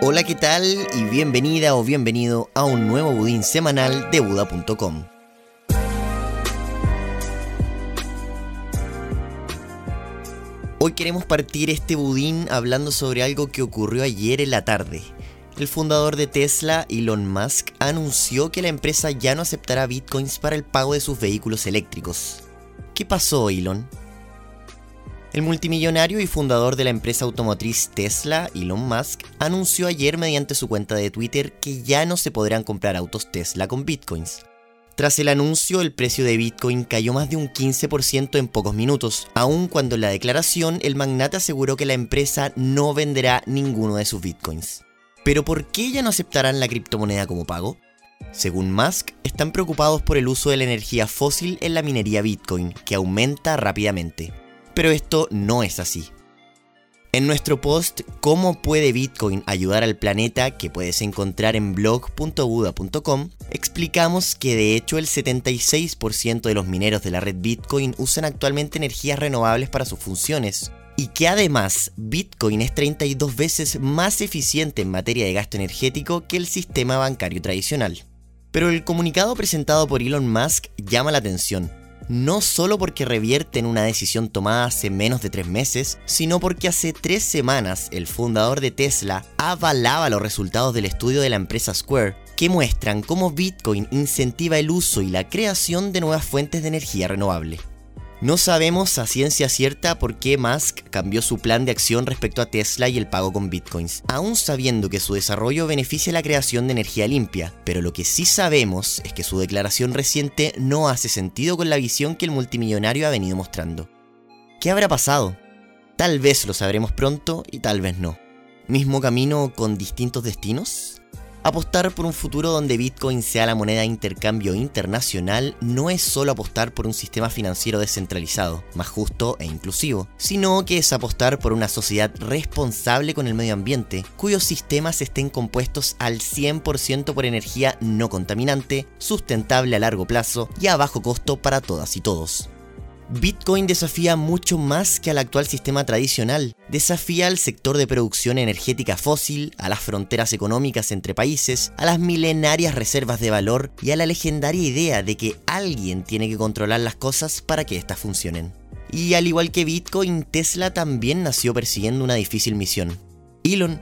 Hola, ¿qué tal? Y bienvenida o bienvenido a un nuevo budín semanal de Buda.com. Hoy queremos partir este budín hablando sobre algo que ocurrió ayer en la tarde. El fundador de Tesla, Elon Musk, anunció que la empresa ya no aceptará bitcoins para el pago de sus vehículos eléctricos. ¿Qué pasó, Elon? El multimillonario y fundador de la empresa automotriz Tesla, Elon Musk, anunció ayer mediante su cuenta de Twitter que ya no se podrán comprar autos Tesla con bitcoins. Tras el anuncio, el precio de Bitcoin cayó más de un 15% en pocos minutos, aun cuando en la declaración el magnate aseguró que la empresa no venderá ninguno de sus Bitcoins. Pero ¿por qué ya no aceptarán la criptomoneda como pago? Según Musk, están preocupados por el uso de la energía fósil en la minería Bitcoin, que aumenta rápidamente. Pero esto no es así. En nuestro post ¿Cómo puede Bitcoin ayudar al planeta? que puedes encontrar en blog.buda.com, explicamos que de hecho el 76% de los mineros de la red Bitcoin usan actualmente energías renovables para sus funciones, y que además Bitcoin es 32 veces más eficiente en materia de gasto energético que el sistema bancario tradicional. Pero el comunicado presentado por Elon Musk llama la atención, no solo porque revierte en una decisión tomada hace menos de tres meses, sino porque hace tres semanas el fundador de Tesla avalaba los resultados del estudio de la empresa Square, que muestran cómo Bitcoin incentiva el uso y la creación de nuevas fuentes de energía renovable. No sabemos a ciencia cierta por qué Musk cambió su plan de acción respecto a Tesla y el pago con bitcoins, aún sabiendo que su desarrollo beneficia la creación de energía limpia, pero lo que sí sabemos es que su declaración reciente no hace sentido con la visión que el multimillonario ha venido mostrando. ¿Qué habrá pasado? Tal vez lo sabremos pronto y tal vez no. ¿Mismo camino con distintos destinos? Apostar por un futuro donde Bitcoin sea la moneda de intercambio internacional no es solo apostar por un sistema financiero descentralizado, más justo e inclusivo, sino que es apostar por una sociedad responsable con el medio ambiente, cuyos sistemas estén compuestos al 100% por energía no contaminante, sustentable a largo plazo y a bajo costo para todas y todos. Bitcoin desafía mucho más que al actual sistema tradicional. Desafía al sector de producción energética fósil, a las fronteras económicas entre países, a las milenarias reservas de valor y a la legendaria idea de que alguien tiene que controlar las cosas para que éstas funcionen. Y al igual que Bitcoin, Tesla también nació persiguiendo una difícil misión. Elon,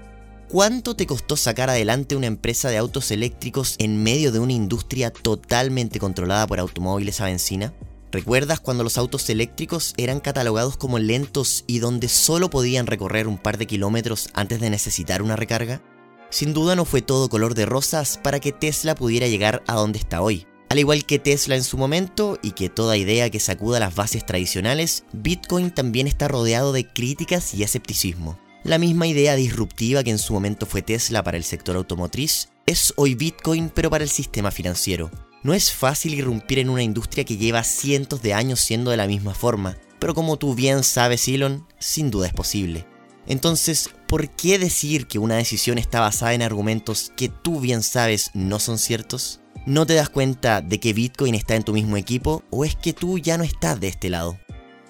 ¿cuánto te costó sacar adelante una empresa de autos eléctricos en medio de una industria totalmente controlada por automóviles a benzina? ¿Recuerdas cuando los autos eléctricos eran catalogados como lentos y donde solo podían recorrer un par de kilómetros antes de necesitar una recarga? Sin duda no fue todo color de rosas para que Tesla pudiera llegar a donde está hoy. Al igual que Tesla en su momento y que toda idea que sacuda las bases tradicionales, Bitcoin también está rodeado de críticas y escepticismo. La misma idea disruptiva que en su momento fue Tesla para el sector automotriz es hoy Bitcoin pero para el sistema financiero. No es fácil irrumpir en una industria que lleva cientos de años siendo de la misma forma, pero como tú bien sabes, Elon, sin duda es posible. Entonces, ¿por qué decir que una decisión está basada en argumentos que tú bien sabes no son ciertos? ¿No te das cuenta de que Bitcoin está en tu mismo equipo o es que tú ya no estás de este lado?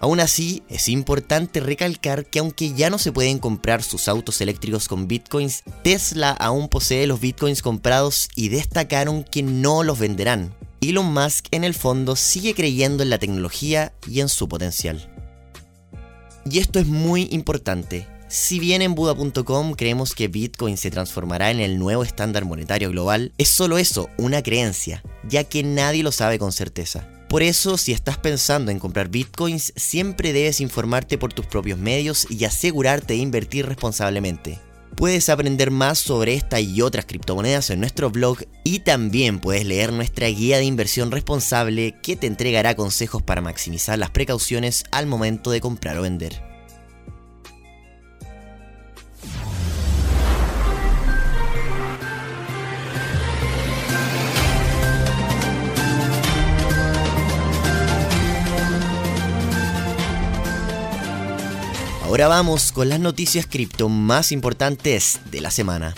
Aún así, es importante recalcar que aunque ya no se pueden comprar sus autos eléctricos con bitcoins, Tesla aún posee los bitcoins comprados y destacaron que no los venderán. Elon Musk en el fondo sigue creyendo en la tecnología y en su potencial. Y esto es muy importante. Si bien en Buda.com creemos que Bitcoin se transformará en el nuevo estándar monetario global, es solo eso, una creencia, ya que nadie lo sabe con certeza. Por eso, si estás pensando en comprar bitcoins, siempre debes informarte por tus propios medios y asegurarte de invertir responsablemente. Puedes aprender más sobre esta y otras criptomonedas en nuestro blog y también puedes leer nuestra guía de inversión responsable que te entregará consejos para maximizar las precauciones al momento de comprar o vender. Ahora vamos con las noticias cripto más importantes de la semana.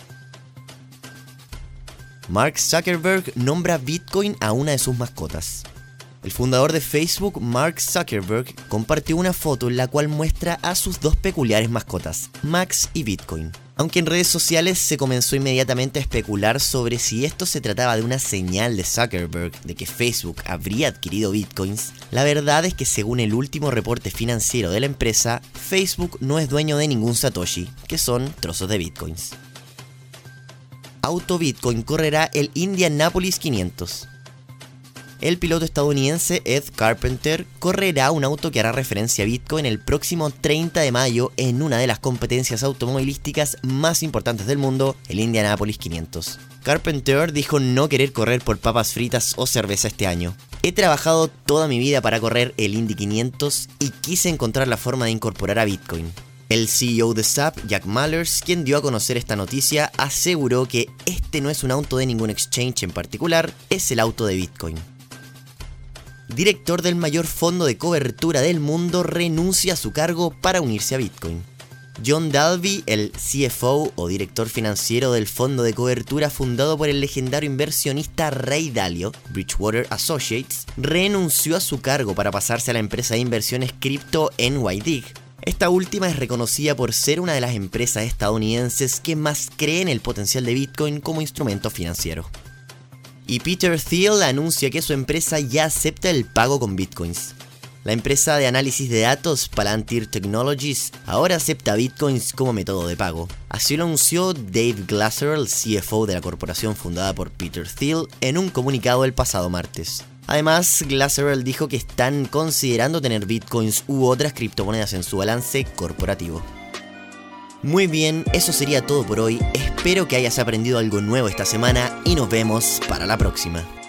Mark Zuckerberg nombra Bitcoin a una de sus mascotas. El fundador de Facebook, Mark Zuckerberg, compartió una foto en la cual muestra a sus dos peculiares mascotas, Max y Bitcoin. Aunque en redes sociales se comenzó inmediatamente a especular sobre si esto se trataba de una señal de Zuckerberg de que Facebook habría adquirido bitcoins, la verdad es que según el último reporte financiero de la empresa, Facebook no es dueño de ningún Satoshi, que son trozos de bitcoins. Auto Bitcoin correrá el Indianapolis 500 el piloto estadounidense Ed Carpenter correrá un auto que hará referencia a Bitcoin el próximo 30 de mayo en una de las competencias automovilísticas más importantes del mundo, el Indianapolis 500. Carpenter dijo no querer correr por papas fritas o cerveza este año. He trabajado toda mi vida para correr el Indy 500 y quise encontrar la forma de incorporar a Bitcoin. El CEO de SAP, Jack Mallers, quien dio a conocer esta noticia, aseguró que este no es un auto de ningún exchange en particular, es el auto de Bitcoin director del mayor fondo de cobertura del mundo, renuncia a su cargo para unirse a Bitcoin. John Dalby, el CFO o director financiero del fondo de cobertura fundado por el legendario inversionista Ray Dalio, Bridgewater Associates, renunció a su cargo para pasarse a la empresa de inversiones cripto NYDIG. Esta última es reconocida por ser una de las empresas estadounidenses que más cree en el potencial de Bitcoin como instrumento financiero. Y Peter Thiel anuncia que su empresa ya acepta el pago con bitcoins. La empresa de análisis de datos Palantir Technologies ahora acepta bitcoins como método de pago. Así lo anunció Dave Glasser, el CFO de la corporación fundada por Peter Thiel, en un comunicado el pasado martes. Además, Glasser dijo que están considerando tener bitcoins u otras criptomonedas en su balance corporativo. Muy bien, eso sería todo por hoy. Espero que hayas aprendido algo nuevo esta semana y nos vemos para la próxima.